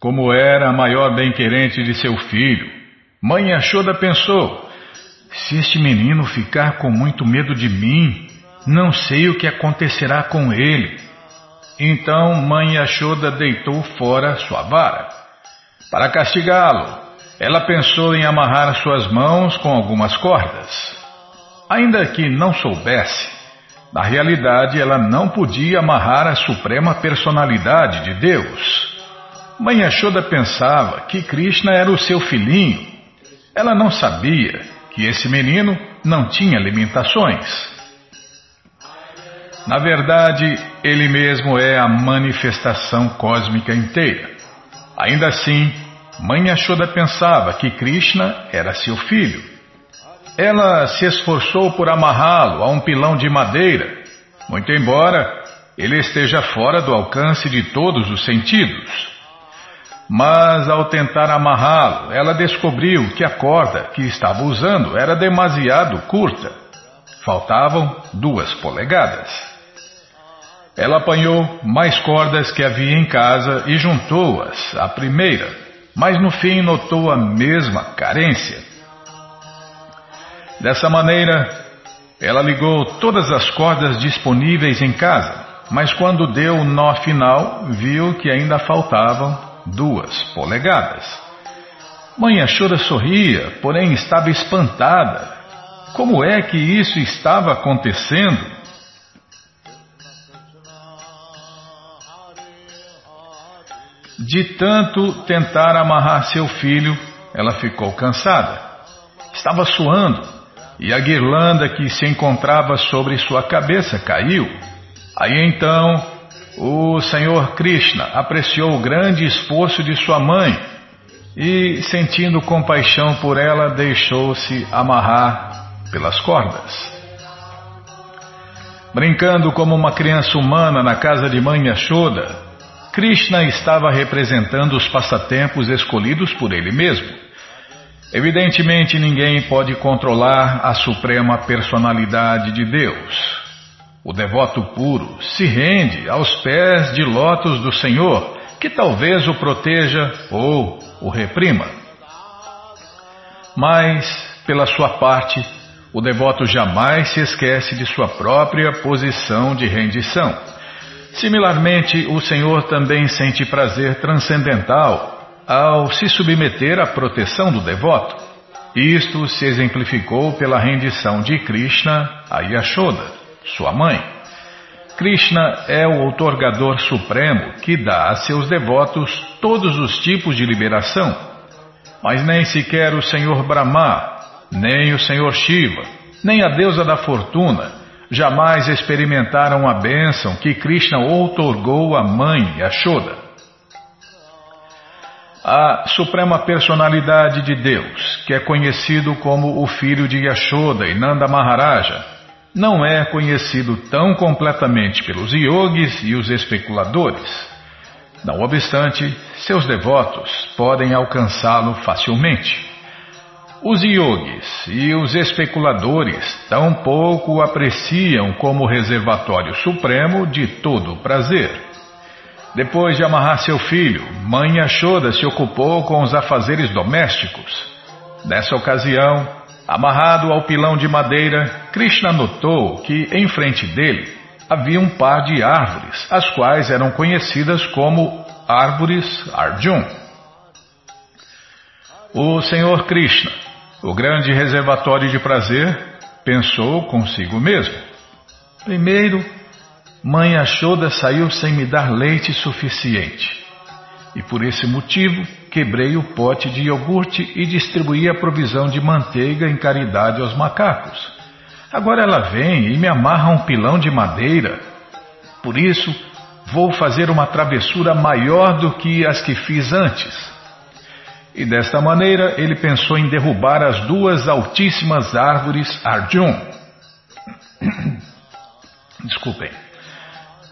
Como era a maior bem-querente de seu filho, Mãe Yashoda pensou: se este menino ficar com muito medo de mim, não sei o que acontecerá com ele. Então Mãe Yashoda deitou fora sua vara. Para castigá-lo, ela pensou em amarrar suas mãos com algumas cordas. Ainda que não soubesse, na realidade ela não podia amarrar a suprema personalidade de Deus. Mãe Yashoda pensava que Krishna era o seu filhinho. Ela não sabia que esse menino não tinha limitações. Na verdade, ele mesmo é a manifestação cósmica inteira. Ainda assim, Mãe Yashoda pensava que Krishna era seu filho. Ela se esforçou por amarrá-lo a um pilão de madeira, muito embora ele esteja fora do alcance de todos os sentidos. Mas ao tentar amarrá-lo, ela descobriu que a corda que estava usando era demasiado curta. Faltavam duas polegadas. Ela apanhou mais cordas que havia em casa e juntou-as à primeira, mas no fim notou a mesma carência. Dessa maneira, ela ligou todas as cordas disponíveis em casa, mas quando deu o nó final, viu que ainda faltavam duas polegadas. Mãe Ashura sorria, porém estava espantada. Como é que isso estava acontecendo? De tanto tentar amarrar seu filho, ela ficou cansada. Estava suando e a guirlanda que se encontrava sobre sua cabeça caiu. Aí então o Senhor Krishna apreciou o grande esforço de sua mãe e, sentindo compaixão por ela, deixou-se amarrar pelas cordas. Brincando como uma criança humana na casa de mãe Yashoda, Krishna estava representando os passatempos escolhidos por ele mesmo. Evidentemente, ninguém pode controlar a suprema personalidade de Deus. O devoto puro se rende aos pés de lótus do Senhor, que talvez o proteja ou o reprima. Mas, pela sua parte, o devoto jamais se esquece de sua própria posição de rendição. Similarmente, o Senhor também sente prazer transcendental ao se submeter à proteção do devoto. Isto se exemplificou pela rendição de Krishna a Yashoda sua mãe. Krishna é o outorgador supremo que dá a seus devotos todos os tipos de liberação, mas nem sequer o Senhor Brahma, nem o Senhor Shiva, nem a deusa da fortuna jamais experimentaram a bênção que Krishna outorgou à mãe Yashoda. A Suprema Personalidade de Deus, que é conhecido como o filho de Yashoda e Nanda Maharaja, não é conhecido tão completamente pelos yogis e os especuladores. Não obstante, seus devotos podem alcançá-lo facilmente. Os yogis e os especuladores tampouco o apreciam como reservatório supremo de todo o prazer. Depois de amarrar seu filho, Mãe Yashoda se ocupou com os afazeres domésticos. Nessa ocasião, Amarrado ao pilão de madeira, Krishna notou que em frente dele havia um par de árvores, as quais eram conhecidas como árvores Arjun. O Senhor Krishna, o grande reservatório de prazer, pensou consigo mesmo. Primeiro, Mãe Ashoda saiu sem me dar leite suficiente. E por esse motivo, quebrei o pote de iogurte e distribuí a provisão de manteiga em caridade aos macacos. Agora ela vem e me amarra um pilão de madeira. Por isso, vou fazer uma travessura maior do que as que fiz antes. E desta maneira ele pensou em derrubar as duas altíssimas árvores Arjun. Desculpem.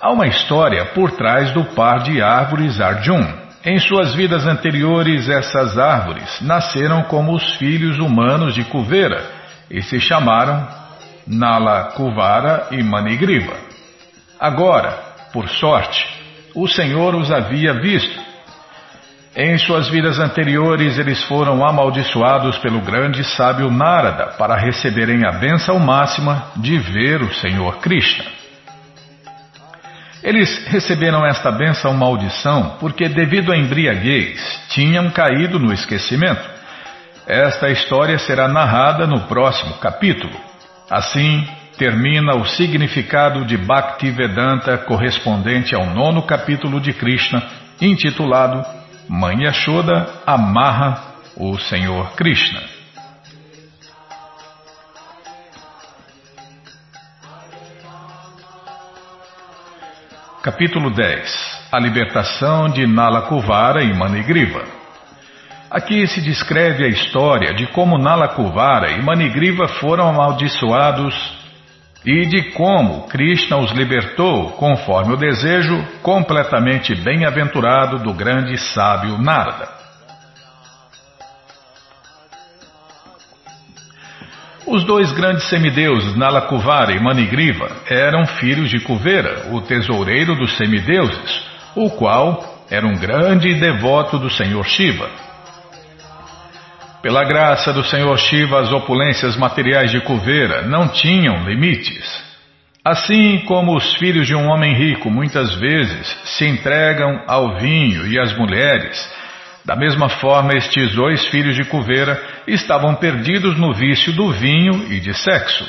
Há uma história por trás do par de árvores Arjun. Em suas vidas anteriores, essas árvores nasceram como os filhos humanos de Kuvera e se chamaram Nala Kuvara e Manigriva. Agora, por sorte, o Senhor os havia visto. Em suas vidas anteriores, eles foram amaldiçoados pelo grande sábio Narada para receberem a benção máxima de ver o Senhor Krishna. Eles receberam esta benção maldição porque, devido à embriaguez, tinham caído no esquecimento. Esta história será narrada no próximo capítulo. Assim, termina o significado de Bhaktivedanta correspondente ao nono capítulo de Krishna, intitulado Mãe Yashoda amarra o Senhor Krishna. Capítulo 10 A libertação de Nalakuvara e Manigriva. Aqui se descreve a história de como Nalakuvara e Manigriva foram amaldiçoados e de como Krishna os libertou conforme o desejo completamente bem-aventurado do grande sábio Narada. Os dois grandes semideuses, Nalakuvara e Manigriva, eram filhos de Kuvera, o tesoureiro dos semideuses, o qual era um grande devoto do Senhor Shiva. Pela graça do Senhor Shiva, as opulências materiais de Kuvera não tinham limites. Assim como os filhos de um homem rico muitas vezes se entregam ao vinho e às mulheres, da mesma forma estes dois filhos de Kuvera estavam perdidos no vício do vinho e de sexo.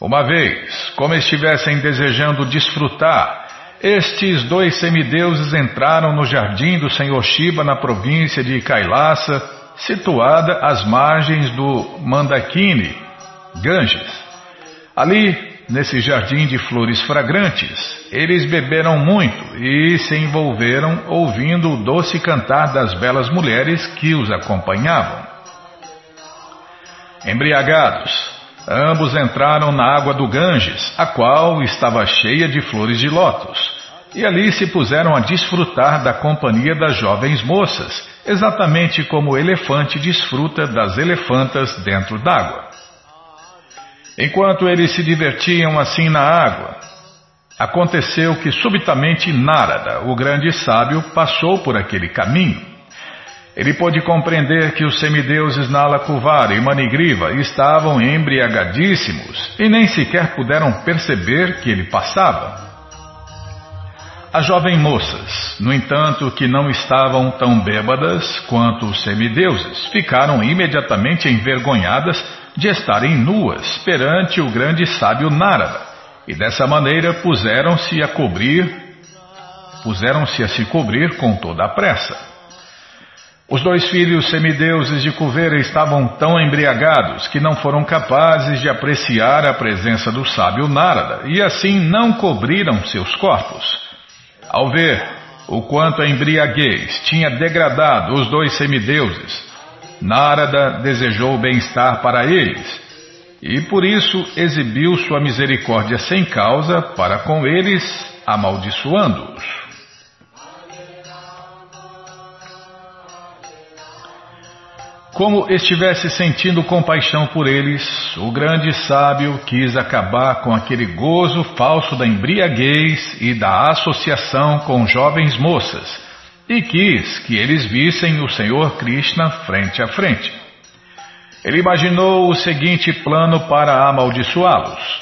Uma vez, como estivessem desejando desfrutar, estes dois semideuses entraram no jardim do Senhor Shiva na província de Kailasa situada às margens do Mandakini, Ganges. Ali, nesse jardim de flores fragrantes, eles beberam muito e se envolveram ouvindo o doce cantar das belas mulheres que os acompanhavam. Embriagados, ambos entraram na água do Ganges, a qual estava cheia de flores de lótus, e ali se puseram a desfrutar da companhia das jovens moças exatamente como o elefante desfruta das elefantas dentro d'água. Enquanto eles se divertiam assim na água, aconteceu que subitamente Narada, o grande sábio, passou por aquele caminho. Ele pôde compreender que os semideuses Nalakuvara e Manigriva estavam embriagadíssimos e nem sequer puderam perceber que ele passava. As jovens moças, no entanto, que não estavam tão bêbadas quanto os semideuses, ficaram imediatamente envergonhadas de estarem nuas perante o grande sábio Narada, e dessa maneira puseram-se a cobrir, puseram-se a se cobrir com toda a pressa. Os dois filhos semideuses de Kuvera estavam tão embriagados que não foram capazes de apreciar a presença do sábio Narada e assim não cobriram seus corpos. Ao ver o quanto a embriaguez tinha degradado os dois semideuses, Narada desejou bem-estar para eles e por isso exibiu sua misericórdia sem causa para com eles, amaldiçoando-os. Como estivesse sentindo compaixão por eles, o grande sábio quis acabar com aquele gozo falso da embriaguez e da associação com jovens moças, e quis que eles vissem o Senhor Krishna frente a frente. Ele imaginou o seguinte plano para amaldiçoá-los.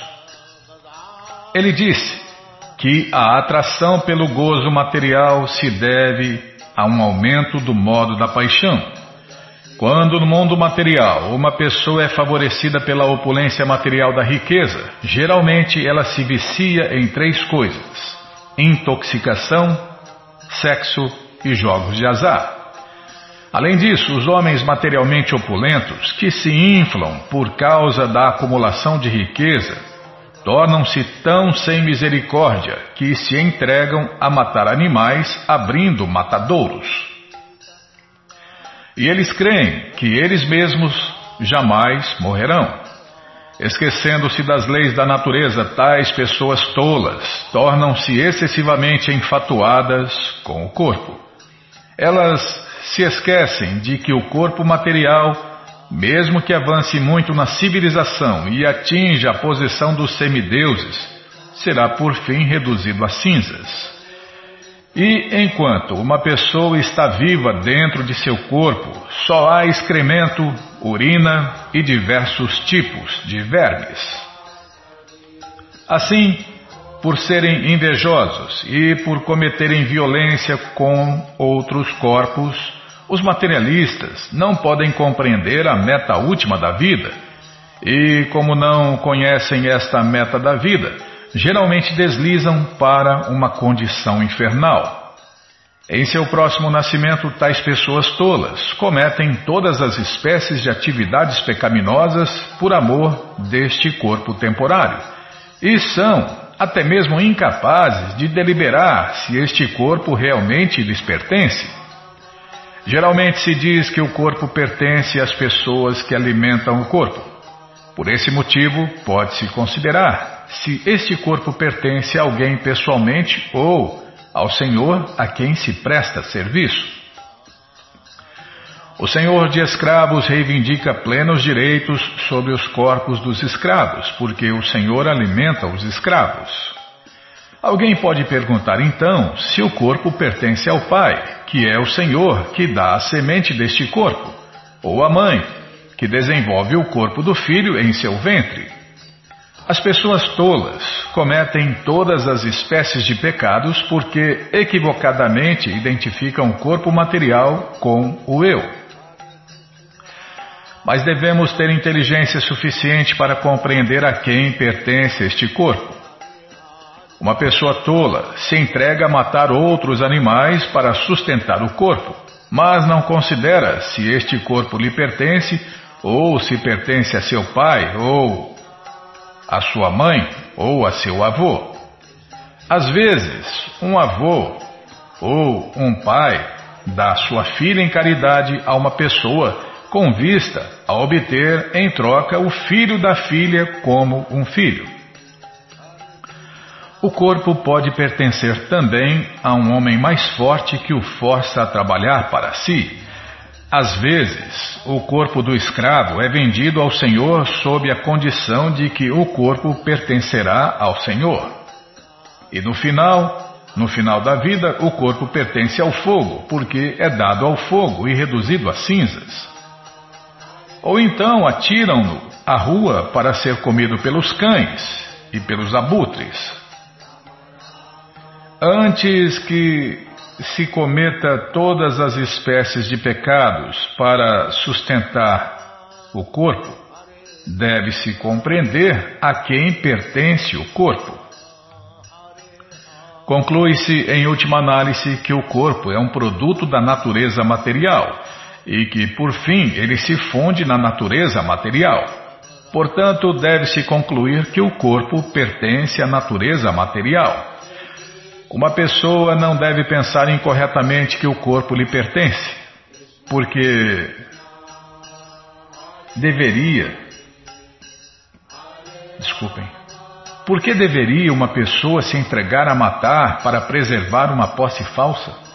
Ele disse que a atração pelo gozo material se deve a um aumento do modo da paixão quando no mundo material uma pessoa é favorecida pela opulência material da riqueza, geralmente ela se vicia em três coisas: intoxicação, sexo e jogos de azar. Além disso, os homens materialmente opulentos, que se inflam por causa da acumulação de riqueza, tornam-se tão sem misericórdia que se entregam a matar animais abrindo matadouros. E eles creem que eles mesmos jamais morrerão. Esquecendo-se das leis da natureza, tais pessoas tolas tornam-se excessivamente enfatuadas com o corpo. Elas se esquecem de que o corpo material, mesmo que avance muito na civilização e atinja a posição dos semideuses, será por fim reduzido a cinzas. E enquanto uma pessoa está viva dentro de seu corpo, só há excremento, urina e diversos tipos de vermes. Assim, por serem invejosos e por cometerem violência com outros corpos, os materialistas não podem compreender a meta última da vida. E, como não conhecem esta meta da vida, geralmente deslizam para uma condição infernal. Em seu próximo nascimento, tais pessoas tolas cometem todas as espécies de atividades pecaminosas por amor deste corpo temporário e são até mesmo incapazes de deliberar se este corpo realmente lhes pertence. Geralmente se diz que o corpo pertence às pessoas que alimentam o corpo. Por esse motivo, pode-se considerar se este corpo pertence a alguém pessoalmente ou ao Senhor a quem se presta serviço. O senhor de escravos reivindica plenos direitos sobre os corpos dos escravos, porque o senhor alimenta os escravos. Alguém pode perguntar então se o corpo pertence ao pai, que é o senhor que dá a semente deste corpo, ou à mãe, que desenvolve o corpo do filho em seu ventre. As pessoas tolas cometem todas as espécies de pecados porque equivocadamente identificam o corpo material com o eu mas devemos ter inteligência suficiente para compreender a quem pertence este corpo. Uma pessoa tola se entrega a matar outros animais para sustentar o corpo, mas não considera se este corpo lhe pertence ou se pertence a seu pai ou a sua mãe ou a seu avô. Às vezes, um avô ou um pai dá sua filha em caridade a uma pessoa com vista a obter em troca o filho da filha como um filho. O corpo pode pertencer também a um homem mais forte que o força a trabalhar para si. Às vezes, o corpo do escravo é vendido ao senhor sob a condição de que o corpo pertencerá ao senhor. E no final, no final da vida, o corpo pertence ao fogo, porque é dado ao fogo e reduzido a cinzas. Ou então atiram-no à rua para ser comido pelos cães e pelos abutres. Antes que se cometa todas as espécies de pecados para sustentar o corpo, deve-se compreender a quem pertence o corpo. Conclui-se, em última análise, que o corpo é um produto da natureza material e que, por fim, ele se funde na natureza material. Portanto, deve-se concluir que o corpo pertence à natureza material. Uma pessoa não deve pensar incorretamente que o corpo lhe pertence, porque deveria. Desculpem. Por que deveria uma pessoa se entregar a matar para preservar uma posse falsa?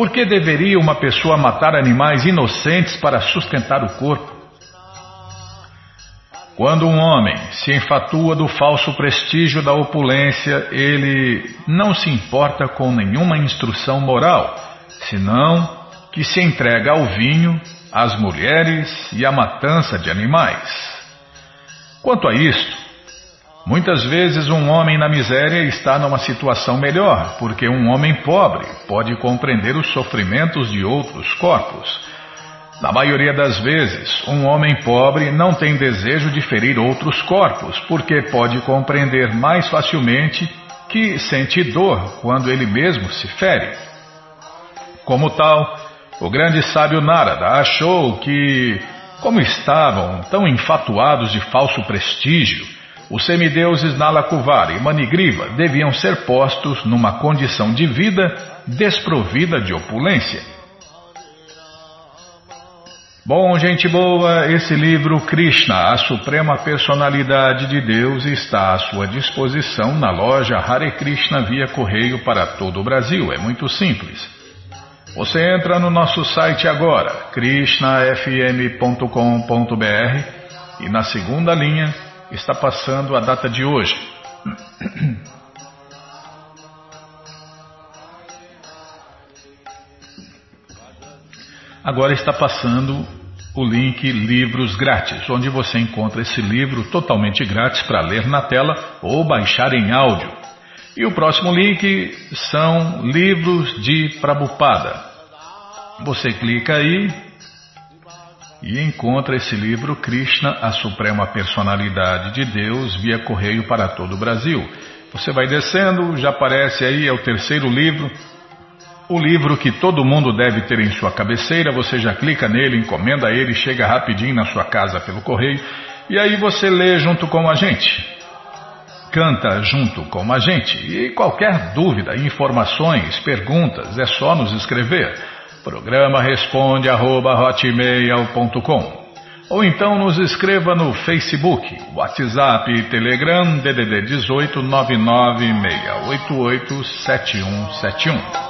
Por que deveria uma pessoa matar animais inocentes para sustentar o corpo? Quando um homem se enfatua do falso prestígio da opulência, ele não se importa com nenhuma instrução moral, senão que se entrega ao vinho, às mulheres e à matança de animais. Quanto a isto, Muitas vezes um homem na miséria está numa situação melhor, porque um homem pobre pode compreender os sofrimentos de outros corpos. Na maioria das vezes, um homem pobre não tem desejo de ferir outros corpos, porque pode compreender mais facilmente que sente dor quando ele mesmo se fere. Como tal, o grande sábio Narada achou que, como estavam tão enfatuados de falso prestígio, os semideuses Nalakuvari e Manigriva deviam ser postos numa condição de vida desprovida de opulência. Bom, gente boa, esse livro Krishna, a Suprema Personalidade de Deus, está à sua disposição na loja Hare Krishna via correio para todo o Brasil. É muito simples. Você entra no nosso site agora, krishnafm.com.br e na segunda linha está passando a data de hoje. Agora está passando o link Livros Grátis, onde você encontra esse livro totalmente grátis para ler na tela ou baixar em áudio. E o próximo link são Livros de Prabupada. Você clica aí e encontra esse livro Krishna, a Suprema Personalidade de Deus, via correio para todo o Brasil. Você vai descendo, já aparece aí, é o terceiro livro. O livro que todo mundo deve ter em sua cabeceira, você já clica nele, encomenda ele, chega rapidinho na sua casa pelo correio e aí você lê junto com a gente. Canta junto com a gente. E qualquer dúvida, informações, perguntas, é só nos escrever. Programa responde arroba, ou então nos escreva no Facebook, WhatsApp e Telegram DDD 18 99688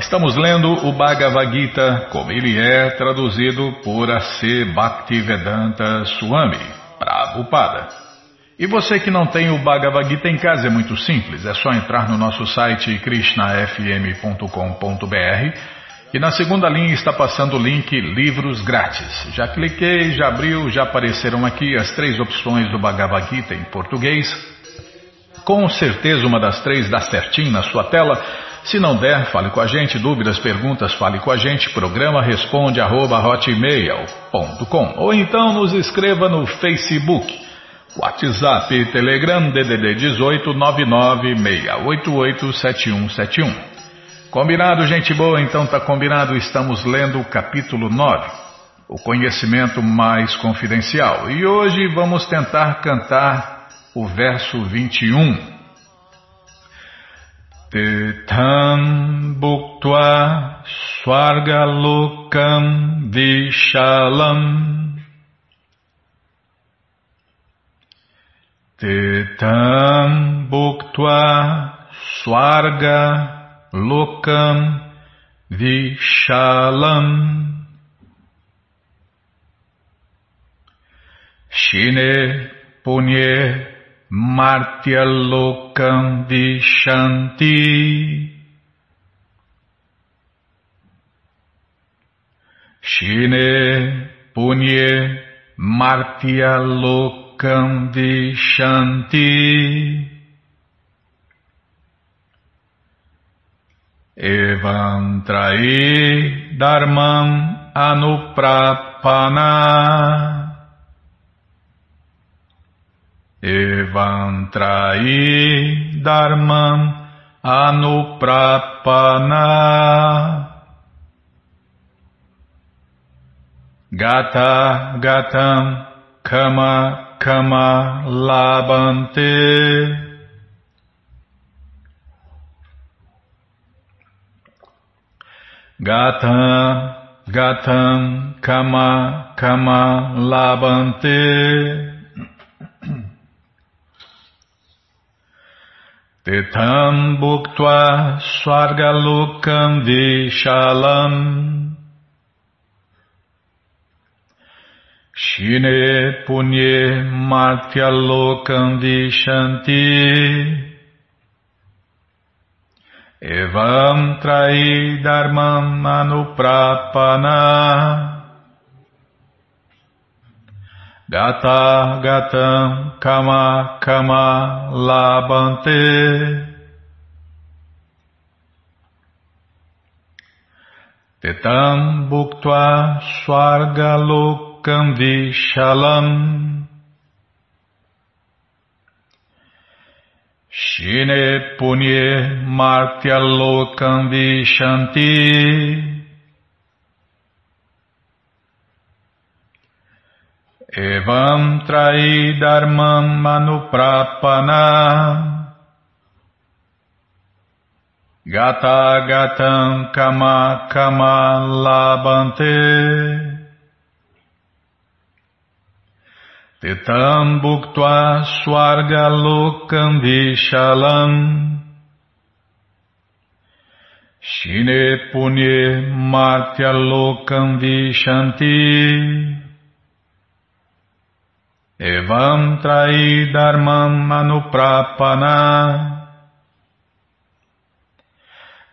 Estamos lendo o Bhagavad Gita como ele é traduzido por A.C. Bhaktivedanta Swami, Prabhupada. E você que não tem o Bhagavad Gita em casa é muito simples, é só entrar no nosso site krishnafm.com.br e na segunda linha está passando o link Livros Grátis. Já cliquei, já abriu, já apareceram aqui as três opções do Bhagavad Gita em português. Com certeza uma das três dá certinho na sua tela. Se não der, fale com a gente. Dúvidas, perguntas, fale com a gente. Programa responde arroba ou então nos escreva no Facebook. WhatsApp Telegram DDD 18 996887171. Combinado, gente boa? Então tá combinado, estamos lendo o capítulo 9, o conhecimento mais confidencial. E hoje vamos tentar cantar o verso 21. Tetam bhuktva swargalokam vishalam Tetam bhuktva swarga lokam vishalam. Shine punye martya lokam vishanti. Shine punye martya lokam vishanti. Evam Trai Dharmam Anuprapana. Evam Trai Dharmam Anuprapana. Gata Gatam Kama Kama Labante Gatam Gatam Kama Kama Labante. Tetam Bhuktva Swargalokam Vishalam. Shine Punye Matyalokam Vishanti Evam trai dharmam anuprapana. Gata gatam kama kama labante Tetam bhuktva swargalokam vishalam Shine punye martyalokam vishanti. Evam trai dharmam manuprapana Gata gatam kama kama labante Tetam bhuktva swarga lokam vishalam. Shine punye martya lokam vishanti. Evam trai dharmam manuprapana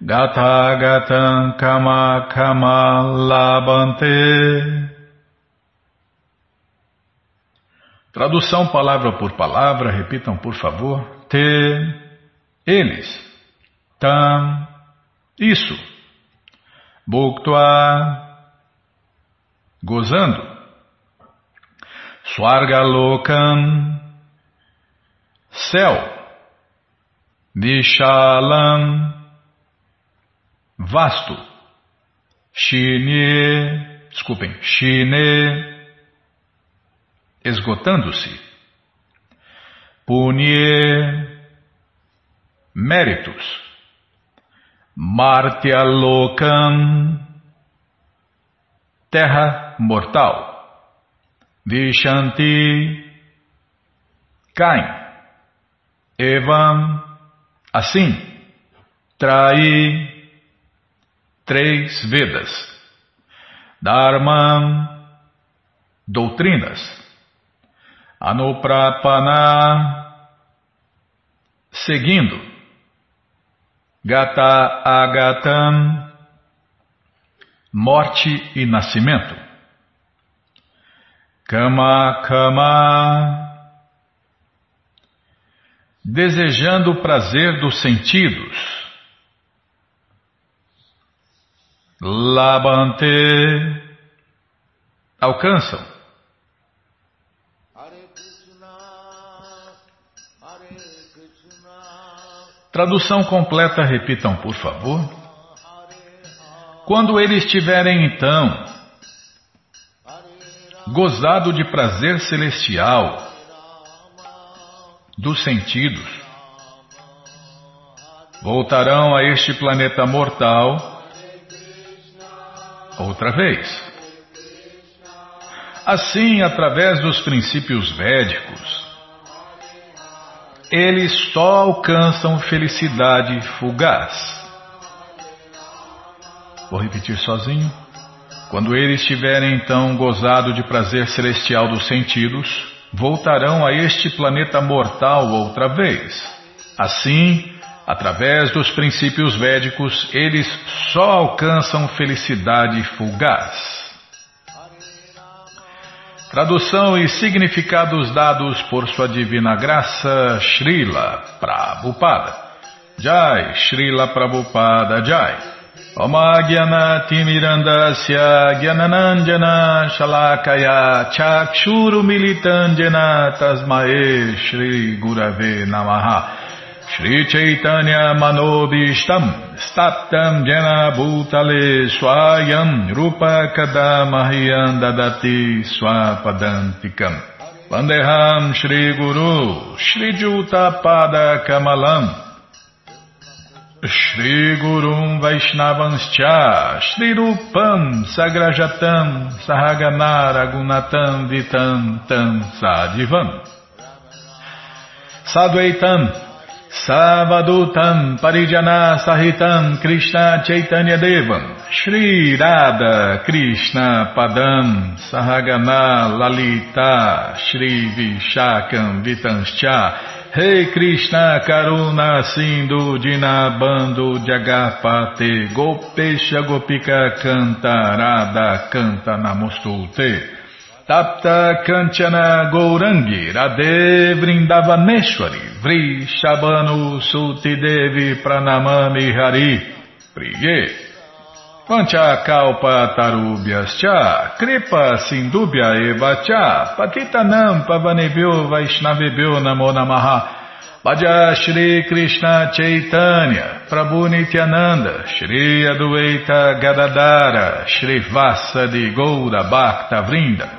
Gata gatam kama kama labante Tradução palavra por palavra, repitam por favor. Te, eles. Tam, isso. Bhuktva, gozando. Swargalokam, céu. Vishalam, vasto. Shine, desculpem, Shine, esgotando-se. Punye méritos. Martyalokam terra mortal. Vishanti caem. Evam assim. Trai três Vedas. Dharmam doutrinas. Anuprapana, seguindo. Gata agatam, morte e nascimento. Kama kama, desejando o prazer dos sentidos. Labante, alcançam. Tradução completa, repitam por favor. Quando eles tiverem então gozado de prazer celestial dos sentidos, voltarão a este planeta mortal outra vez. Assim, através dos princípios védicos, eles só alcançam felicidade fugaz. Vou repetir sozinho. Quando eles tiverem então gozado de prazer celestial dos sentidos, voltarão a este planeta mortal outra vez. Assim, através dos princípios védicos, eles só alcançam felicidade fugaz. Tradução e significados dados por sua divina graça, Srila Prabhupada. Jai, Srila Prabhupada Jai. Oma Timirandasya Gyananandjana Shalakaya Chakshuru Militandjana Tasmae Shri Gurave Namaha Shri Chaitanya Manobishtam Staptam Jena Bhutale Swayam Rupa Kadamahyam Dadati Swapadantikam. Vandeham Shri Guru Shri Juta Pada Kamalam. Shri Gurum Vaishnavanscha Shri Rupam Sagrajatam Sahagana Gunatam Vitam Tam Sadivam. Sadvaitam Savadutam Parijana Sahitam Krishna Chaitanya Devam. Shri Radha Krishna Padam Sahagana Lalita Shri Vishakam Vitanscha. Rei Krishna Karuna Sindhu Dinabando Jagapate Gopesha Gopika Canta Radha Canta Namostute Tapta Kanchana Gourangi Radhe Vrindavaneshwari Vri Shabanu Suti Devi Pranamami Hari. Priye Pancha Kalpa Tarubhyascha Kripa Sindubhya Eva Cha Patitanam Pavanebhyo Vaishnavebhyo Namo Namaha. Bhaja Shri Krishna Chaitanya Prabhu Nityananda Shri Adueita Gadadara Shri Vasa de Goura Bhakta Vrinda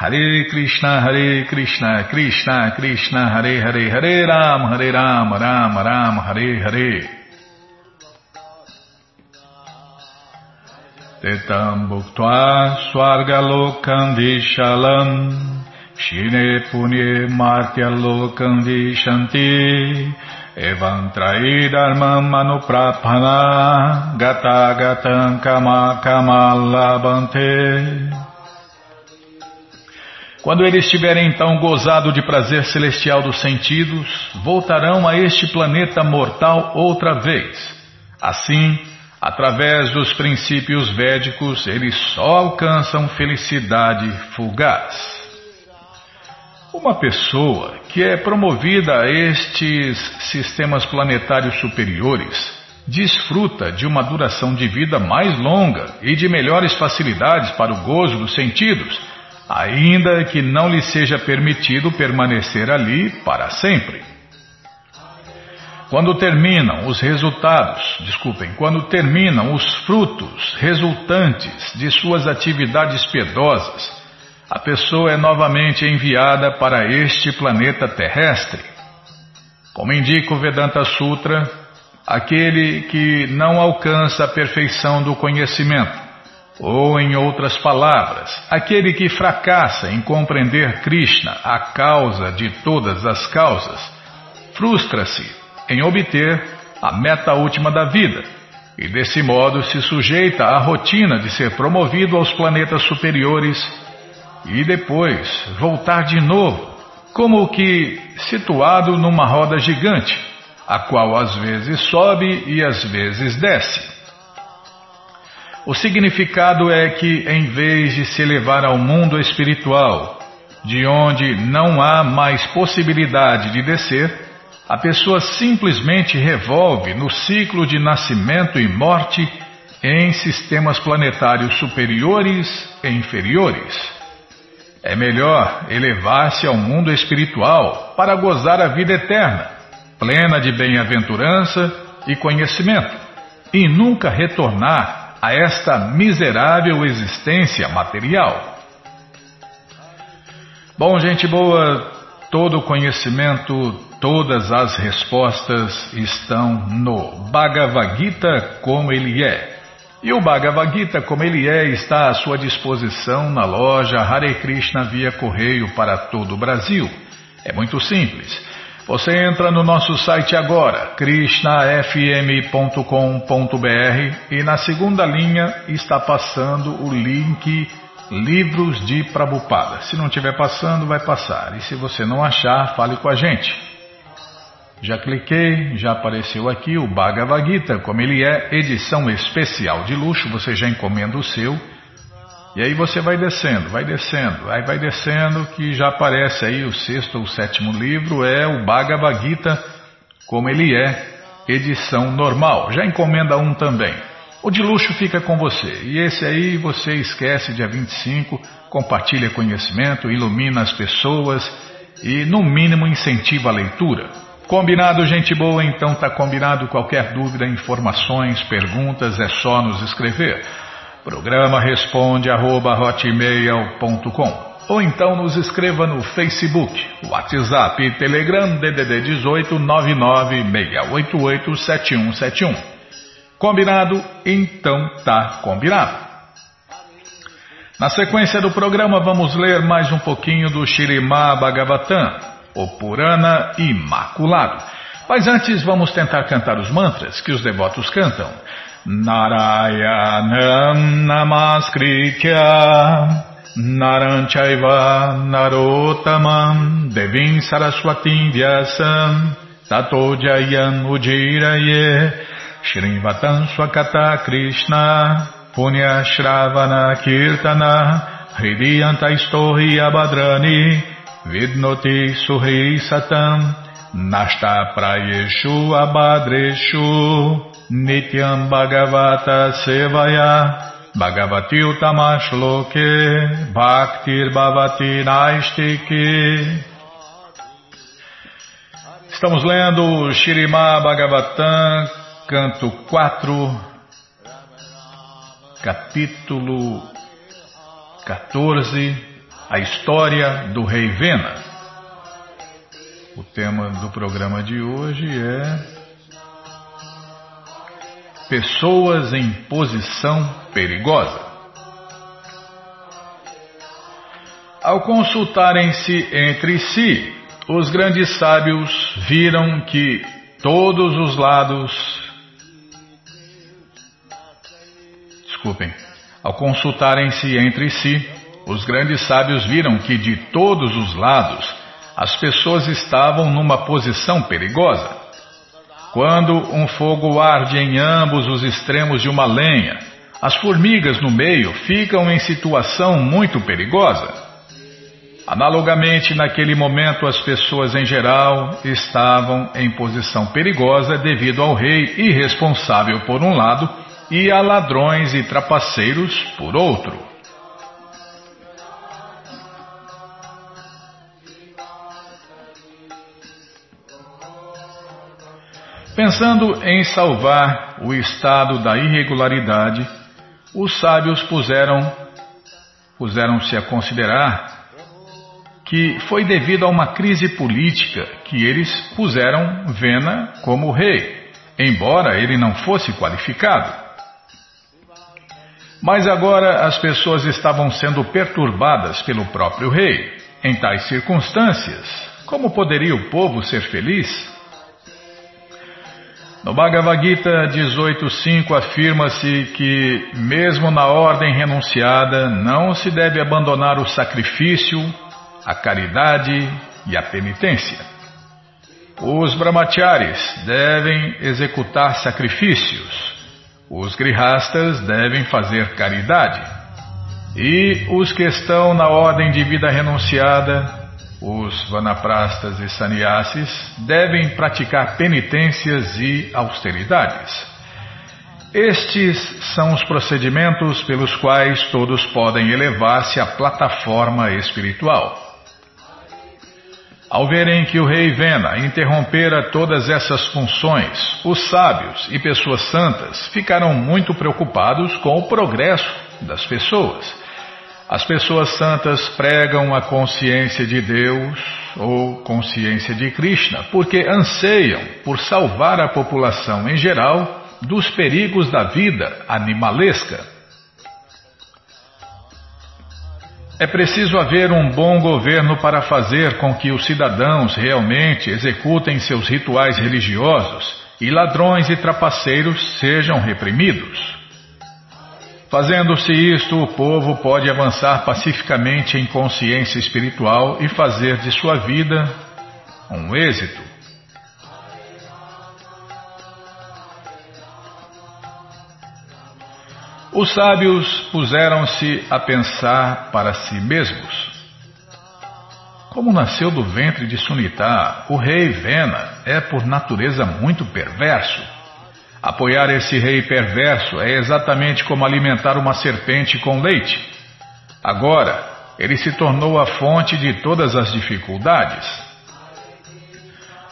Hare Krishna, Hare Krishna, Krishna Krishna, Hare Hare, Hare Ram, Hare Ram, Ram Ram, Hare Hare. Tetam Bhuktva Swargalokam Vishalam Shine Punye Martya Lokam Vishanti Evam Traidharmam Manuprapana Gata Gatam Kama Kama Labante quando eles tiverem então gozado de prazer celestial dos sentidos, voltarão a este planeta mortal outra vez. Assim, através dos princípios védicos, eles só alcançam felicidade fugaz. Uma pessoa que é promovida a estes sistemas planetários superiores desfruta de uma duração de vida mais longa e de melhores facilidades para o gozo dos sentidos ainda que não lhe seja permitido permanecer ali para sempre. Quando terminam os resultados, desculpem, quando terminam os frutos resultantes de suas atividades piedosas, a pessoa é novamente enviada para este planeta terrestre. Como indica o Vedanta Sutra, aquele que não alcança a perfeição do conhecimento ou, em outras palavras, aquele que fracassa em compreender Krishna, a causa de todas as causas, frustra-se em obter a meta última da vida e, desse modo, se sujeita à rotina de ser promovido aos planetas superiores e depois voltar de novo, como que situado numa roda gigante, a qual às vezes sobe e às vezes desce. O significado é que, em vez de se elevar ao mundo espiritual, de onde não há mais possibilidade de descer, a pessoa simplesmente revolve no ciclo de nascimento e morte em sistemas planetários superiores e inferiores. É melhor elevar-se ao mundo espiritual para gozar a vida eterna, plena de bem-aventurança e conhecimento, e nunca retornar a esta miserável existência material. Bom, gente boa, todo conhecimento, todas as respostas estão no Bhagavad Gita como ele é. E o Bhagavad Gita, como ele é, está à sua disposição na loja Hare Krishna via correio para todo o Brasil. É muito simples. Você entra no nosso site agora, krishnafm.com.br e na segunda linha está passando o link Livros de Prabupada. Se não estiver passando, vai passar. E se você não achar, fale com a gente. Já cliquei, já apareceu aqui o Bhagavad Gita, como ele é, edição especial de luxo, você já encomenda o seu. E aí você vai descendo, vai descendo, aí vai descendo que já aparece aí o sexto ou sétimo livro, é o Bhagavad Gita, como ele é, edição normal. Já encomenda um também. O de luxo fica com você. E esse aí você esquece dia 25, compartilha conhecimento, ilumina as pessoas e, no mínimo, incentiva a leitura. Combinado, gente boa? Então tá combinado. Qualquer dúvida, informações, perguntas, é só nos escrever. Programa responde arroba, ou então nos escreva no Facebook, WhatsApp e Telegram DDD 18 99688 7171. Combinado? Então tá combinado. Na sequência do programa, vamos ler mais um pouquinho do Shirimá Bhagavatam, o Purana Imaculado. Mas antes, vamos tentar cantar os mantras que os devotos cantam. Narayanam Namaskritya Naranchaiva Narotamam Devim Saraswatim Vyasam Tato Jayam Ujiraye Shrivatam Swakata Krishna Punya Shravana Kirtana Hridiyantaistohi Abhadrani Vidnoti Suhi Satam Nashta Prayeshu Abhadreshu Nityam Bhagavata Sevaya Bhagavati Utamash Loke Bhaktir Bhavati Naistiki Estamos lendo Shirima Bhagavatam canto 4, capítulo 14, a história do rei Vena. O tema do programa de hoje é Pessoas em posição perigosa. Ao consultarem-se entre si, os grandes sábios viram que todos os lados desculpem, ao consultarem-se entre si, os grandes sábios viram que de todos os lados as pessoas estavam numa posição perigosa. Quando um fogo arde em ambos os extremos de uma lenha, as formigas no meio ficam em situação muito perigosa. Analogamente, naquele momento, as pessoas em geral estavam em posição perigosa devido ao rei irresponsável por um lado e a ladrões e trapaceiros por outro. Pensando em salvar o estado da irregularidade, os sábios puseram puseram-se a considerar que foi devido a uma crise política que eles puseram Vena como rei, embora ele não fosse qualificado. Mas agora as pessoas estavam sendo perturbadas pelo próprio rei. Em tais circunstâncias, como poderia o povo ser feliz? No Bhagavad Gita 18.5 afirma-se que, mesmo na ordem renunciada, não se deve abandonar o sacrifício, a caridade e a penitência. Os brahmacharis devem executar sacrifícios, os grihastas devem fazer caridade. E os que estão na ordem de vida renunciada, os vanaprastas e sannyasis, devem praticar penitências e austeridades. Estes são os procedimentos pelos quais todos podem elevar-se à plataforma espiritual. Ao verem que o rei Vena interrompera todas essas funções, os sábios e pessoas santas ficaram muito preocupados com o progresso das pessoas. As pessoas santas pregam a consciência de Deus ou consciência de Krishna porque anseiam por salvar a população em geral dos perigos da vida animalesca. É preciso haver um bom governo para fazer com que os cidadãos realmente executem seus rituais religiosos e ladrões e trapaceiros sejam reprimidos. Fazendo-se isto, o povo pode avançar pacificamente em consciência espiritual e fazer de sua vida um êxito. Os sábios puseram-se a pensar para si mesmos. Como nasceu do ventre de Sunita, o rei Vena é por natureza muito perverso. Apoiar esse rei perverso é exatamente como alimentar uma serpente com leite. Agora, ele se tornou a fonte de todas as dificuldades.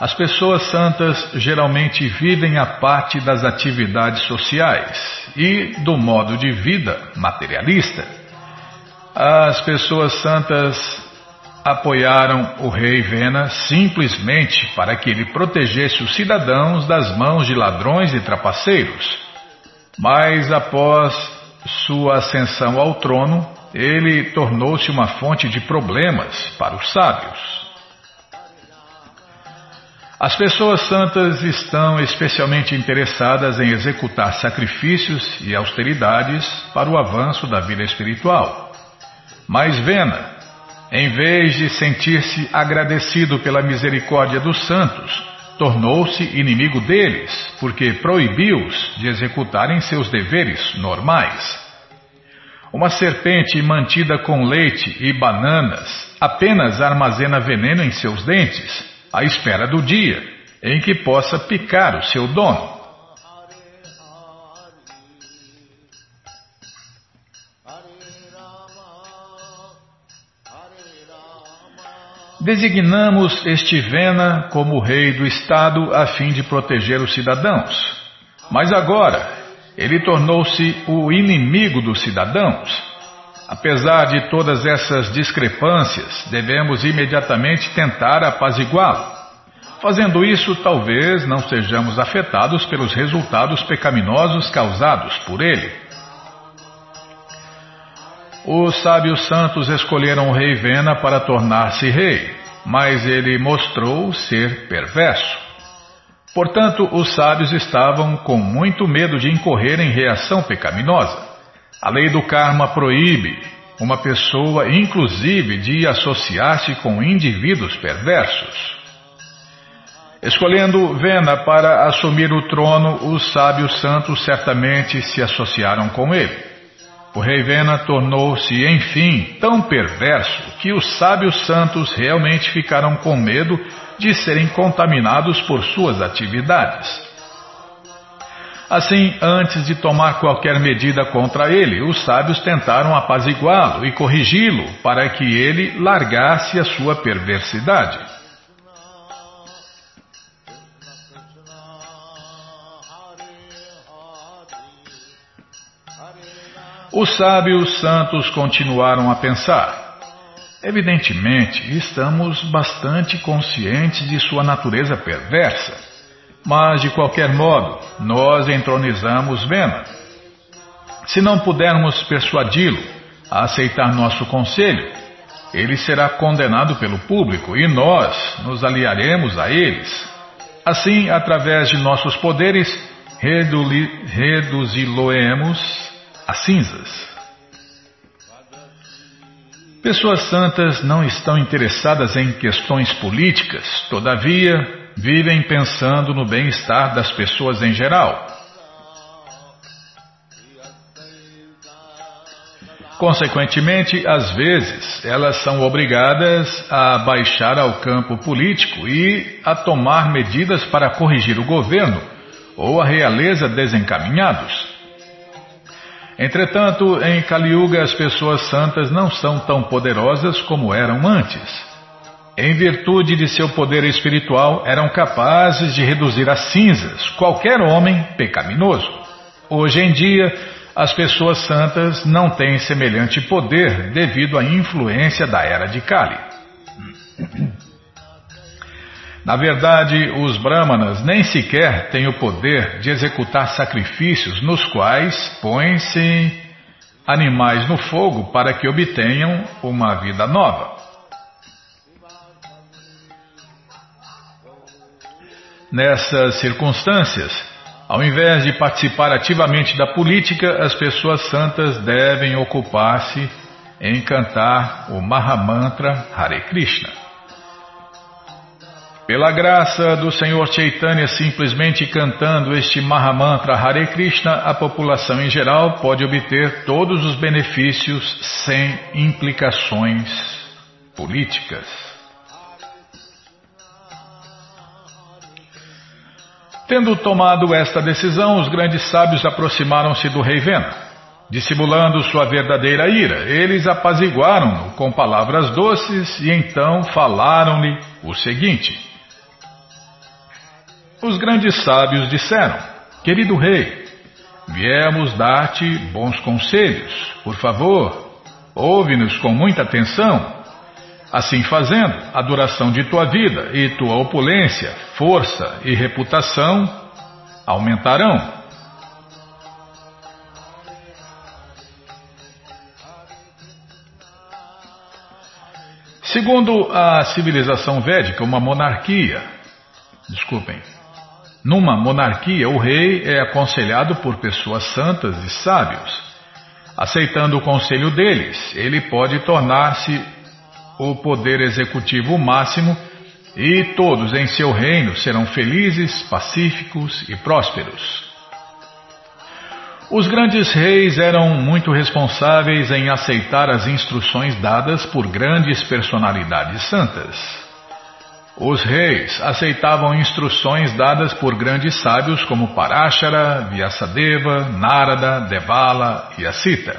As pessoas santas geralmente vivem a parte das atividades sociais e do modo de vida materialista. As pessoas santas apoiaram o rei Vena simplesmente para que ele protegesse os cidadãos das mãos de ladrões e trapaceiros. Mas após sua ascensão ao trono, ele tornou-se uma fonte de problemas para os sábios. As pessoas santas estão especialmente interessadas em executar sacrifícios e austeridades para o avanço da vida espiritual. Mas Vena, em vez de sentir-se agradecido pela misericórdia dos santos, tornou-se inimigo deles, porque proibiu-os de executarem seus deveres normais. Uma serpente mantida com leite e bananas apenas armazena veneno em seus dentes à espera do dia em que possa picar o seu dono. Designamos este Vena como rei do Estado a fim de proteger os cidadãos. Mas agora, ele tornou-se o inimigo dos cidadãos Apesar de todas essas discrepâncias, devemos imediatamente tentar apaziguá-lo. Fazendo isso, talvez não sejamos afetados pelos resultados pecaminosos causados por ele. Os sábios santos escolheram o rei Vena para tornar-se rei, mas ele mostrou ser perverso. Portanto, os sábios estavam com muito medo de incorrer em reação pecaminosa. A lei do karma proíbe uma pessoa, inclusive, de associar-se com indivíduos perversos. Escolhendo Vena para assumir o trono, os sábios santos certamente se associaram com ele. O rei Vena tornou-se, enfim, tão perverso que os sábios santos realmente ficaram com medo de serem contaminados por suas atividades. Assim, antes de tomar qualquer medida contra ele, os sábios tentaram apaziguá-lo e corrigi-lo para que ele largasse a sua perversidade. Os sábios santos continuaram a pensar. Evidentemente, estamos bastante conscientes de sua natureza perversa. Mas, de qualquer modo, nós entronizamos Vena. Se não pudermos persuadi-lo a aceitar nosso conselho, ele será condenado pelo público e nós nos aliaremos a eles. Assim, através de nossos poderes, reduzi-lo-emos a cinzas. Pessoas santas não estão interessadas em questões políticas, todavia, vivem pensando no bem-estar das pessoas em geral. Consequentemente, às vezes, elas são obrigadas a baixar ao campo político e a tomar medidas para corrigir o governo ou a realeza desencaminhados. Entretanto, em Kaliuga, as pessoas santas não são tão poderosas como eram antes em virtude de seu poder espiritual, eram capazes de reduzir a cinzas qualquer homem pecaminoso. Hoje em dia, as pessoas santas não têm semelhante poder devido à influência da era de Kali. Na verdade, os brahmanas nem sequer têm o poder de executar sacrifícios nos quais põem-se animais no fogo para que obtenham uma vida nova. Nessas circunstâncias, ao invés de participar ativamente da política, as pessoas santas devem ocupar-se em cantar o Mahamantra Hare Krishna. Pela graça do Senhor Chaitanya, simplesmente cantando este Mahamantra Hare Krishna, a população em geral pode obter todos os benefícios sem implicações políticas. Tendo tomado esta decisão, os grandes sábios aproximaram-se do rei Vena. Dissimulando sua verdadeira ira, eles apaziguaram-no com palavras doces e então falaram-lhe o seguinte: Os grandes sábios disseram: Querido rei, viemos dar-te bons conselhos. Por favor, ouve-nos com muita atenção Assim fazendo, a duração de tua vida e tua opulência, força e reputação aumentarão. Segundo a civilização védica, uma monarquia, desculpem, numa monarquia o rei é aconselhado por pessoas santas e sábios. Aceitando o conselho deles, ele pode tornar-se o poder executivo máximo e todos em seu reino serão felizes, pacíficos e prósperos. Os grandes reis eram muito responsáveis em aceitar as instruções dadas por grandes personalidades santas. Os reis aceitavam instruções dadas por grandes sábios como Parashara, Vyasadeva, Narada, Devala e Asita.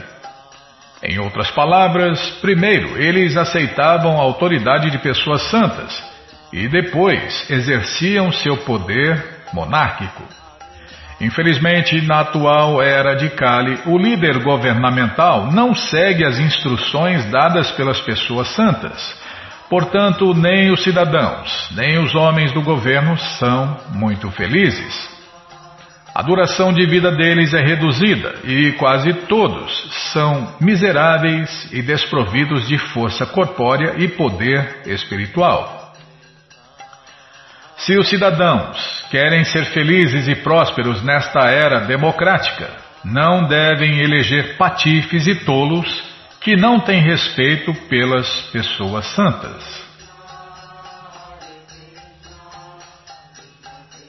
Em outras palavras, primeiro eles aceitavam a autoridade de pessoas santas e depois exerciam seu poder monárquico. Infelizmente, na atual era de Kali, o líder governamental não segue as instruções dadas pelas pessoas santas. Portanto, nem os cidadãos, nem os homens do governo são muito felizes. A duração de vida deles é reduzida e quase todos são miseráveis e desprovidos de força corpórea e poder espiritual. Se os cidadãos querem ser felizes e prósperos nesta era democrática, não devem eleger patifes e tolos que não têm respeito pelas pessoas santas.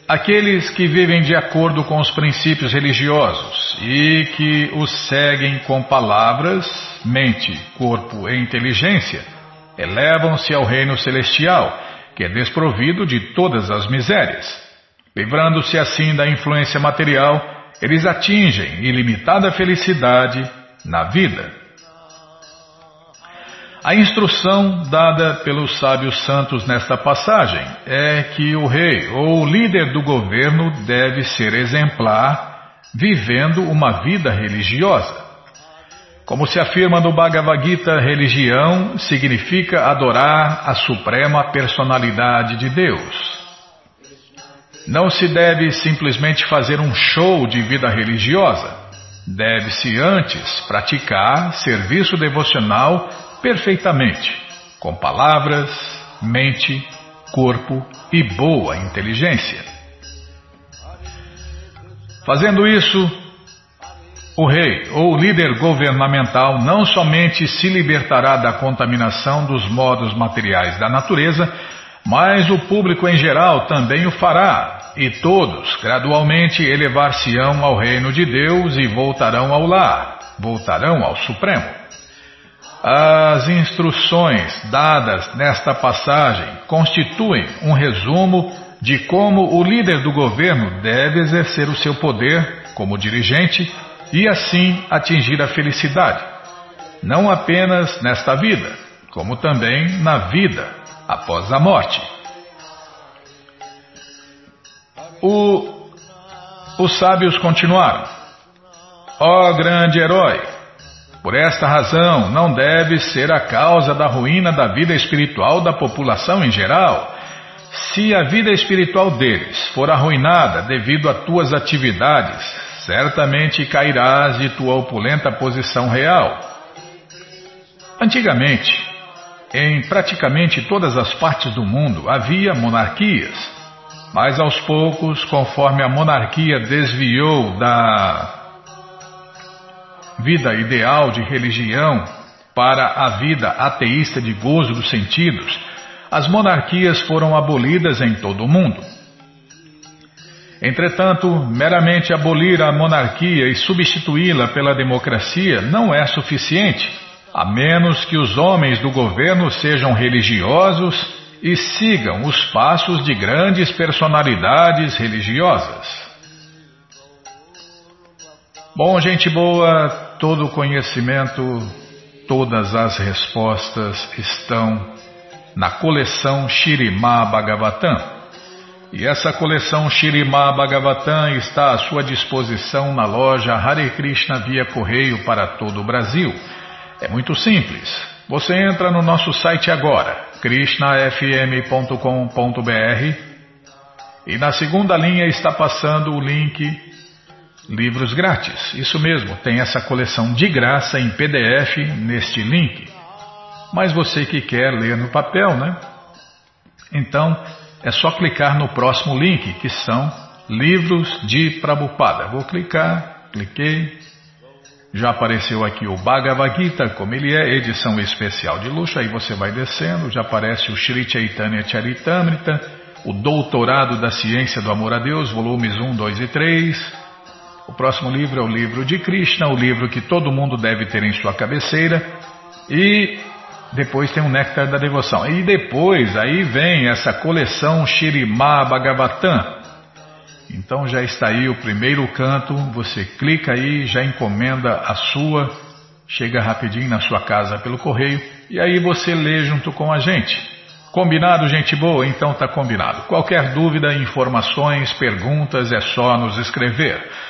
Aqueles que vivem de acordo com os princípios religiosos e que os seguem com palavras, mente, corpo e inteligência, elevam-se ao reino celestial, que é desprovido de todas as misérias. Livrando-se assim da influência material, eles atingem ilimitada felicidade na vida. A instrução dada pelos sábios santos nesta passagem é que o rei ou líder do governo deve ser exemplar, vivendo uma vida religiosa. Como se afirma no Bhagavad Gita, religião significa adorar a suprema personalidade de Deus. Não se deve simplesmente fazer um show de vida religiosa. Deve-se antes praticar serviço devocional perfeitamente, com palavras, mente, corpo e boa inteligência. Fazendo isso, o rei ou líder governamental não somente se libertará da contaminação dos modos materiais da natureza, mas o público em geral também o fará, e todos gradualmente elevar-se-ão ao reino de Deus e voltarão ao lar, voltarão ao Supremo. As instruções dadas nesta passagem constituem um resumo de como o líder do governo deve exercer o seu poder como dirigente e assim atingir a felicidade, não apenas nesta vida, como também na vida após a morte. O, os sábios continuaram: Ó oh, grande herói! Por esta razão, não deve ser a causa da ruína da vida espiritual da população em geral. Se a vida espiritual deles for arruinada devido a tuas atividades, certamente cairás de tua opulenta posição real. Antigamente, em praticamente todas as partes do mundo havia monarquias, mas aos poucos, conforme a monarquia desviou da vida ideal de religião para a vida ateísta de gozo dos sentidos, as monarquias foram abolidas em todo o mundo. Entretanto, meramente abolir a monarquia e substituí-la pela democracia não é suficiente, a menos que os homens do governo sejam religiosos e sigam os passos de grandes personalidades religiosas. Bom, gente boa, todo o conhecimento, todas as respostas estão na coleção Shirimá Bhagavatam. E essa coleção Shirima Bhagavatam está à sua disposição na loja Hare Krishna via correio para todo o Brasil. É muito simples. Você entra no nosso site agora, krishnafm.com.br e na segunda linha está passando o link Livros Grátis. Isso mesmo, tem essa coleção de graça em PDF neste link. Mas você que quer ler no papel, né? Então, é só clicar no próximo link, que são livros de Prabhupada. Vou clicar, cliquei, já apareceu aqui o Bhagavad Gita, como ele é, edição especial de luxo, aí você vai descendo, já aparece o Sri Chaitanya Charitamrita, o Doutorado da Ciência do Amor a Deus, volumes 1, 2 e 3. O próximo livro é o livro de Krishna, o livro que todo mundo deve ter em sua cabeceira. E depois tem o Néctar da Devoção. E depois aí vem essa coleção Shirimá Bhagavatam. Então já está aí o primeiro canto, você clica aí, já encomenda a sua, chega rapidinho na sua casa pelo correio e aí você lê junto com a gente. Combinado, gente boa? Então tá combinado. Qualquer dúvida, informações, perguntas é só nos escrever.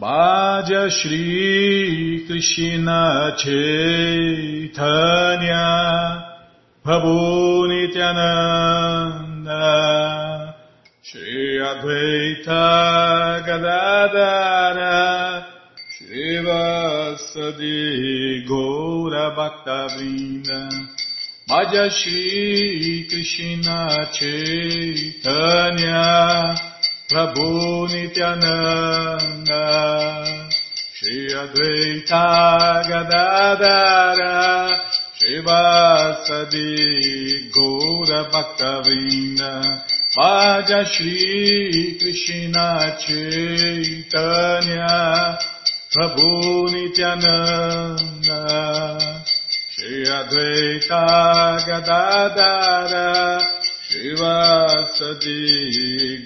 Bhaja Shri Krishna Chaitanya Prabhu Nityananda Shri Advaita Gadadara Shri Vasadi Gaura Bhaktavrinda Bhaja Shri Krishna Chaitanya Prabhu Nityananda. Shri Advaita Gadadara Shri Vasadi Gaura Bhaktavinda Vaja Shri Krishna Chaitanya. Prabhu Nityananda. Shri Advaita Gadadara Shivasadi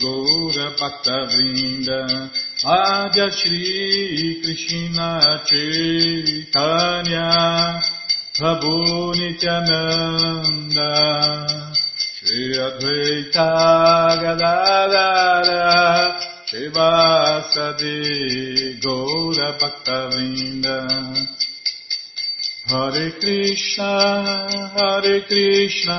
Gaura Bhaktavrinda Adya Shri Krishna Chaitanya Prabhu Nityananda Shri Advaita Gadadara Shivasadi Gaura Bhaktavrinda Hare Krishna Hare Krishna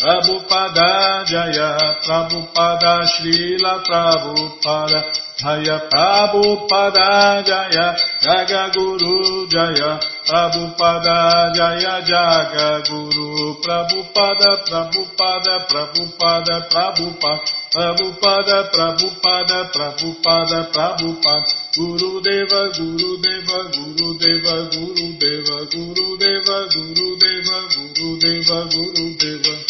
Prabhupada Jaya Prabhupada Srila Prabhupada Jaya Prabhupada Jaya Jaga Guru Jaya Prabhupada Jaya Jaga Guru Prabhupada Prabhupada Prabhupada Prabhupada Prabhupada Prabhupada Prabhupada Prabhupada Guru Deva Guru Deva Guru Deva Guru Deva Guru Deva Guru Deva Guru Deva Guru Deva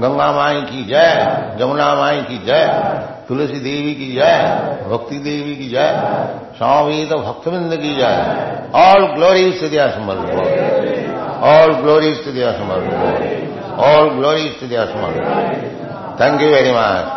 Ganga माई की जय जमुना माई की जय तुलसी देवी की जय भक्ति देवी की जय स्वामी तो भक्तविंद की जय ऑल ग्लोरीज टू दिया समर्थ ऑल ग्लोरीज टू दिया समर्थ ऑल ग्लोरीज टू दिया समर्थ थैंक यू वेरी मच